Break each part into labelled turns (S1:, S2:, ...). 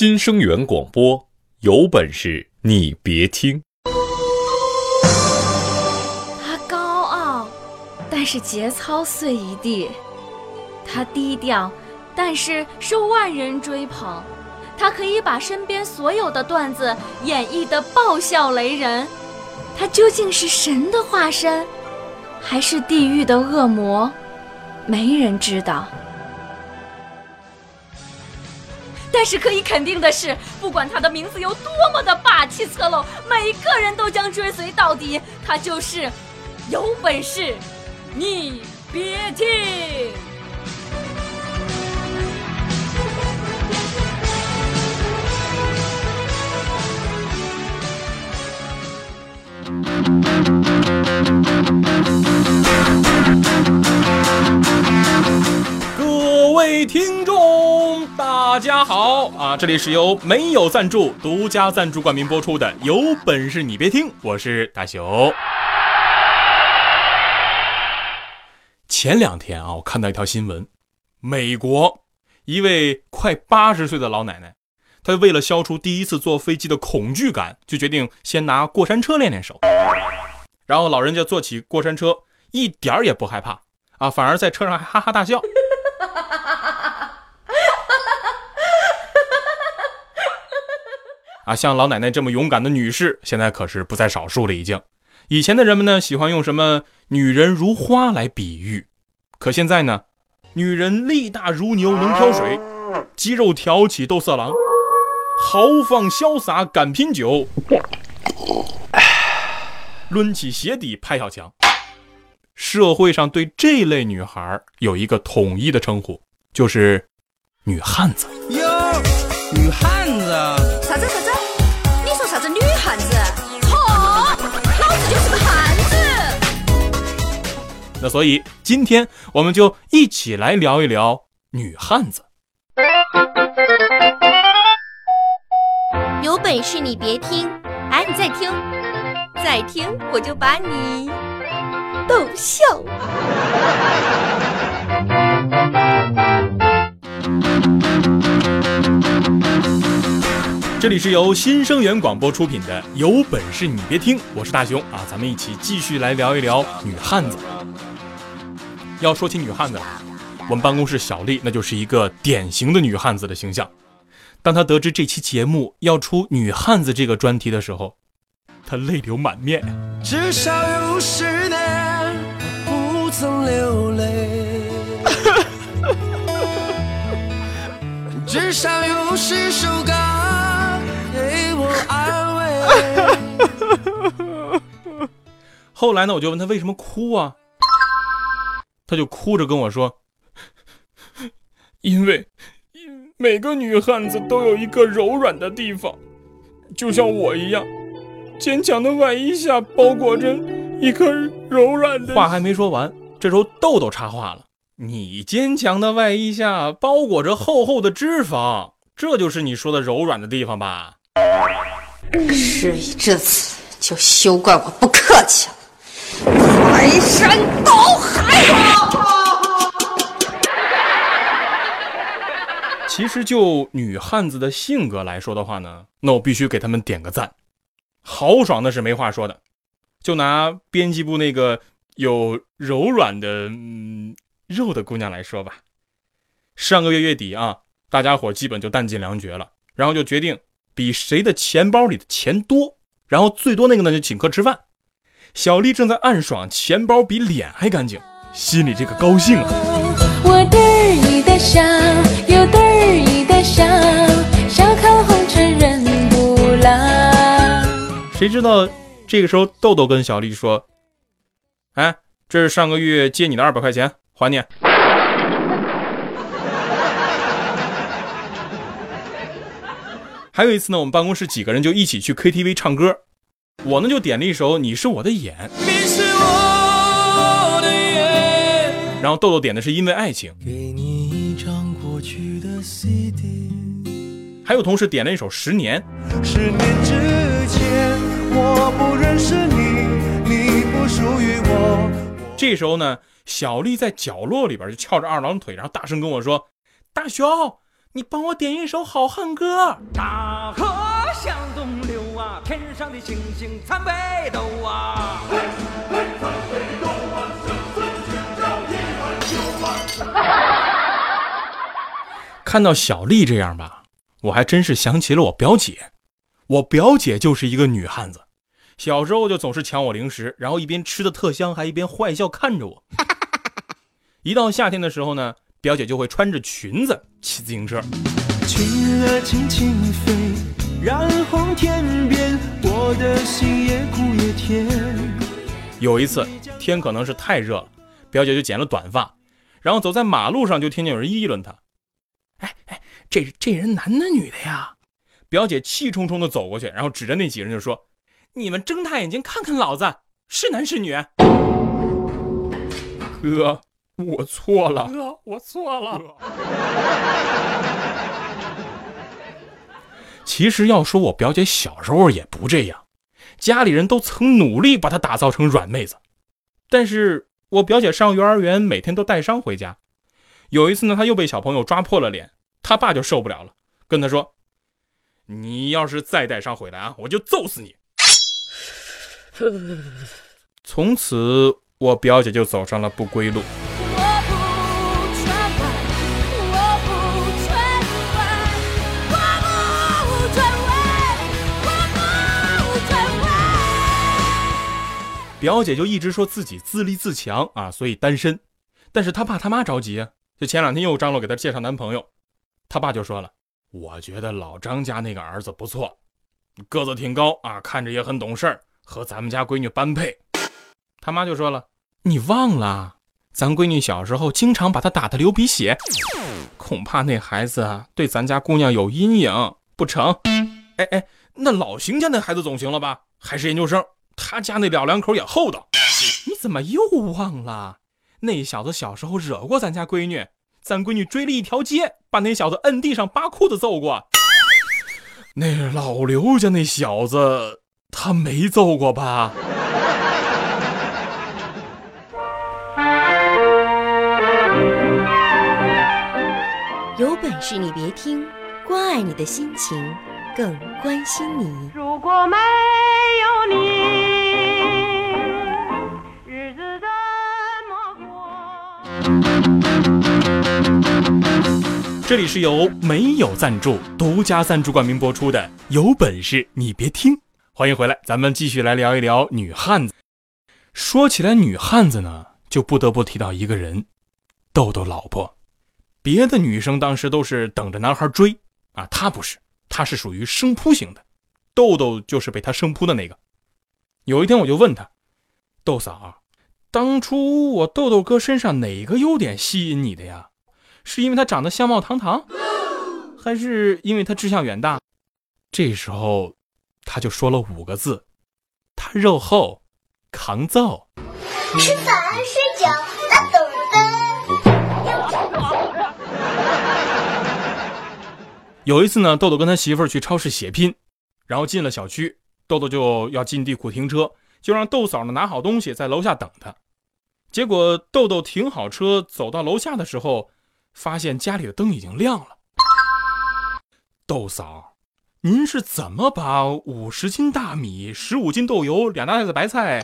S1: 新生源广播，有本事你别听。
S2: 他高傲，但是节操碎一地；他低调，但是受万人追捧。他可以把身边所有的段子演绎得爆笑雷人。他究竟是神的化身，还是地狱的恶魔？没人知道。但是可以肯定的是，不管他的名字有多么的霸气侧漏，每个人都将追随到底。他就是有本事，你别听。
S3: 各位听，大家好啊！这里是由没有赞助、独家赞助冠名播出的《有本事你别听》，我是大熊。前两天啊，我看到一条新闻，美国一位快八十岁的老奶奶，她为了消除第一次坐飞机的恐惧感，就决定先拿过山车练练手。然后老人家坐起过山车，一点儿也不害怕啊，反而在车上还哈哈大笑。啊，像老奶奶这么勇敢的女士，现在可是不在少数了。已经，以前的人们呢，喜欢用什么“女人如花”来比喻，可现在呢，“女人力大如牛，能挑水，肌肉挑起斗色狼，豪放潇洒敢拼酒，抡起鞋底拍小强”。社会上对这类女孩有一个统一的称呼，就是“女汉子”。
S4: 哟，女汉子？
S5: 啥子啥子？
S3: 那所以今天我们就一起来聊一聊女汉子。
S5: 有本事你别听，哎，你再听，再听我就把你逗笑。
S3: 这里是由新生源广播出品的《有本事你别听》，我是大熊啊，咱们一起继续来聊一聊女汉子。要说起女汉子来，我们办公室小丽那就是一个典型的女汉子的形象。当她得知这期节目要出女汉子这个专题的时候，她泪流满面。
S4: 至少有十年不曾流泪，至少有十首歌给我安慰。
S3: 后来呢，我就问她为什么哭啊？她就哭着跟我说：“因为每个女汉子都有一个柔软的地方，就像我一样，坚强的外衣下包裹着一颗柔软的。”话还没说完，这时候豆豆插话了：“你坚强的外衣下包裹着厚厚的脂肪，这就是你说的柔软的地方吧？”
S5: 事已至此，就休怪我不客气了。排山倒海啊！
S3: 其实就女汉子的性格来说的话呢，那我必须给他们点个赞，豪爽的是没话说的。就拿编辑部那个有柔软的嗯肉的姑娘来说吧，上个月月底啊，大家伙基本就弹尽粮绝了，然后就决定比谁的钱包里的钱多，然后最多那个呢就请客吃饭。小丽正在暗爽，钱包比脸还干净，心里这个高兴啊！
S6: 我得意的笑，又得意的笑，笑看红尘人不老。
S3: 谁知道这个时候豆豆跟小丽说：“哎，这是上个月借你的二百块钱，还你。”还有一次呢，我们办公室几个人就一起去 KTV 唱歌，我呢就点了一首《你是我的眼》，
S4: 你是我的眼，
S3: 然后豆豆点的是《因为爱情》，
S4: 给你一张过去的 CD。
S3: 还有同事点了一首《十年》。
S4: 十年之前，我不认识你，你不属于我。
S3: 这时候呢，小丽在角落里边就翘着二郎腿，然后大声跟我说：“大熊，你帮我点一首《好汉歌》。
S4: 大河啊，天上的星星参北斗啊。
S3: 看到小丽这样吧，我还真是想起了我表姐。我表姐就是一个女汉子，小时候就总是抢我零食，然后一边吃的特香，还一边坏笑看着我。一到夏天的时候呢，表姐就会穿着裙子骑自行车。
S4: 裙儿轻轻飞，染红天边，我的心也苦也甜。
S3: 有一次天可能是太热了，表姐就剪了短发，然后走在马路上就听见有人议论她：“哎哎，这这人男的女的呀？”表姐气冲冲的走过去，然后指着那几个人就说：“你们睁大眼睛看看老子，是男是女？”哥，我错了。哥，我错了。其实要说我表姐小时候也不这样，家里人都曾努力把她打造成软妹子。但是我表姐上幼儿园每天都带伤回家，有一次呢，她又被小朋友抓破了脸，她爸就受不了了，跟她说。你要是再带伤回来啊，我就揍死你！从此，我表姐就走上了不归路。表姐就一直说自己自立自强啊，所以单身。但是她爸他妈着急啊，就前两天又张罗给她介绍男朋友，他爸就说了。我觉得老张家那个儿子不错，个子挺高啊，看着也很懂事儿和咱们家闺女般配。他妈就说了：“你忘了，咱闺女小时候经常把他打得流鼻血，恐怕那孩子对咱家姑娘有阴影，不成？”哎哎，那老邢家那孩子总行了吧？还是研究生，他家那老两口也厚道。你怎么又忘了？那小子小时候惹过咱家闺女。咱闺女追了一条街，把那小子摁地上扒裤子揍过。那老刘家那小子，他没揍过吧？
S5: 有本事你别听，关爱你的心情，更关心你。
S7: 如果没？
S3: 这里是由没有赞助、独家赞助冠名播出的。有本事你别听！欢迎回来，咱们继续来聊一聊女汉子。说起来，女汉子呢，就不得不提到一个人——豆豆老婆。别的女生当时都是等着男孩追啊，她不是，她是属于生扑型的。豆豆就是被她生扑的那个。有一天，我就问他：“豆嫂，当初我豆豆哥身上哪个优点吸引你的呀？”是因为他长得相貌堂堂，还是因为他志向远大？这时候，他就说了五个字：他肉厚，扛揍。
S8: 吃饭、睡觉、打豆
S3: 儿有一次呢，豆豆跟他媳妇儿去超市血拼，然后进了小区，豆豆就要进地库停车，就让豆嫂呢拿好东西在楼下等他。结果豆豆停好车，走到楼下的时候。发现家里的灯已经亮了。豆嫂，您是怎么把五十斤大米、十五斤豆油、两大袋子白菜、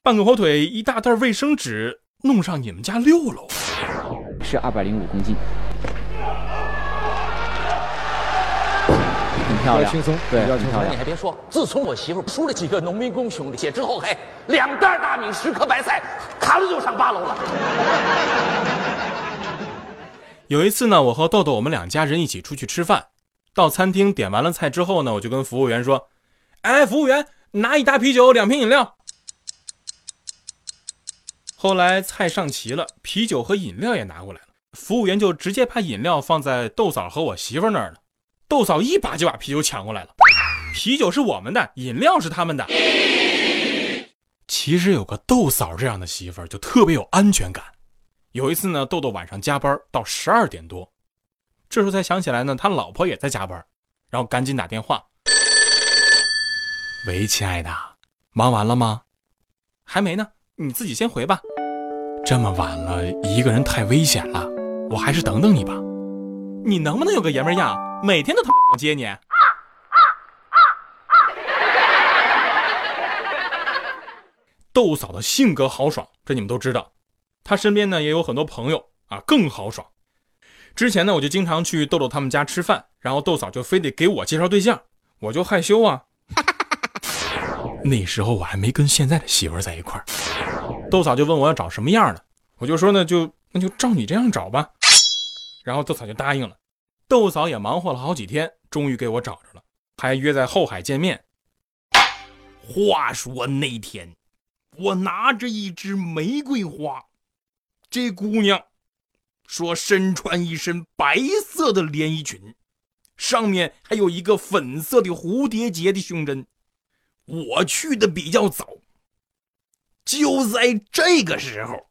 S3: 半个火腿、一大袋卫生纸弄上你们家六楼？
S9: 是二百零五公斤，漂亮，
S10: 轻松，
S9: 对，
S10: 比较轻松。你还别说，自从我媳妇输了几个农民工兄弟姐之后，嘿，两袋大米、十颗白菜，咔了就上八楼了。
S3: 有一次呢，我和豆豆我们两家人一起出去吃饭，到餐厅点完了菜之后呢，我就跟服务员说：“哎，服务员，拿一打啤酒，两瓶饮料。”后来菜上齐了，啤酒和饮料也拿过来了，服务员就直接把饮料放在豆嫂和我媳妇那儿了。豆嫂一把就把啤酒抢过来了，啤酒是我们的，饮料是他们的。其实有个豆嫂这样的媳妇儿就特别有安全感。有一次呢，豆豆晚上加班到十二点多，这时候才想起来呢，他老婆也在加班，然后赶紧打电话：“喂，亲爱的，忙完了吗？还没呢，你自己先回吧。这么晚了，一个人太危险了，我还是等等你吧。你能不能有个爷们样？每天都他妈接你。豆嫂的性格豪爽，这你们都知道。她身边呢也有很多朋友啊，更豪爽。之前呢，我就经常去豆豆他们家吃饭，然后豆嫂就非得给我介绍对象，我就害羞啊。那时候我还没跟现在的媳妇在一块儿，豆嫂就问我要找什么样的，我就说呢，就那就照你这样找吧。然后豆嫂就答应了。豆嫂也忙活了好几天，终于给我找着了，还约在后海见面。话说那天，我拿着一支玫瑰花，这姑娘说身穿一身白色的连衣裙，上面还有一个粉色的蝴蝶结的胸针。我去的比较早，就在这个时候，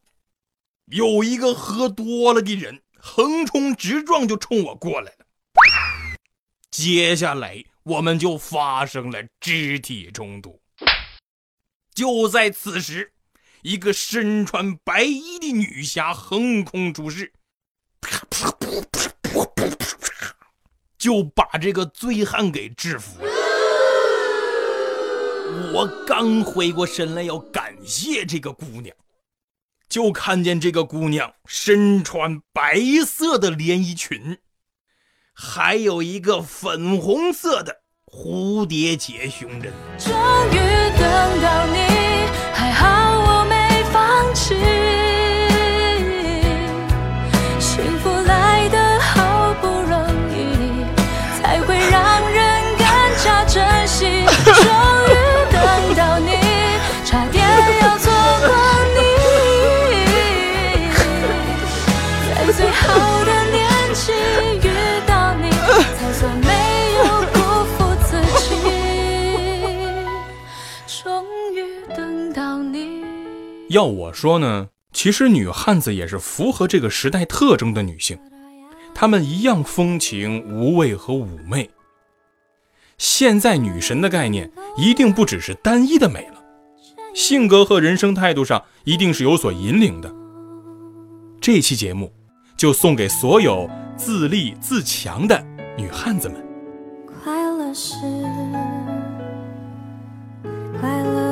S3: 有一个喝多了的人横冲直撞就冲我过来了。接下来我们就发生了肢体冲突。就在此时，一个身穿白衣的女侠横空出世，啪啪啪啪啪啪啪啪就把这个醉汉给制服了。我刚回过神来要感谢这个姑娘，就看见这个姑娘身穿白色的连衣裙，还有一个粉红色的蝴蝶结胸针。
S6: 终于等到你，要
S3: 我说呢，其实女汉子也是符合这个时代特征的女性，她们一样风情、无畏和妩媚。现在女神的概念一定不只是单一的美了，性格和人生态度上一定是有所引领的。这期节目就送给所有自立自强的女汉子们。
S6: 快乐是快乐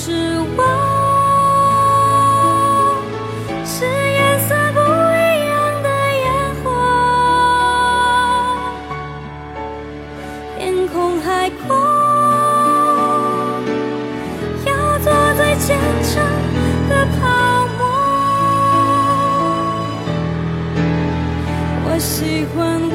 S6: 是我，是颜色不一样的烟火，天空海阔。要做最坚强的泡沫。我喜欢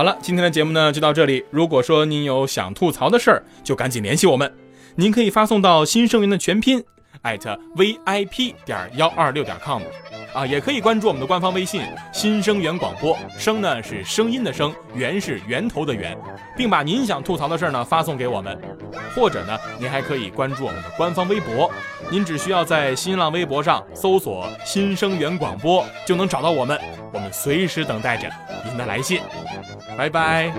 S3: 好了，今天的节目呢就到这里。如果说您有想吐槽的事儿，就赶紧联系我们。您可以发送到新声源的全拼艾特 vip 点幺二六点 com 啊，也可以关注我们的官方微信“新生源广播”，声呢是声音的声，源是源头的源，并把您想吐槽的事儿呢发送给我们。或者呢，您还可以关注我们的官方微博，您只需要在新浪微博上搜索“新生源广播”就能找到我们，我们随时等待着您的来信。拜拜。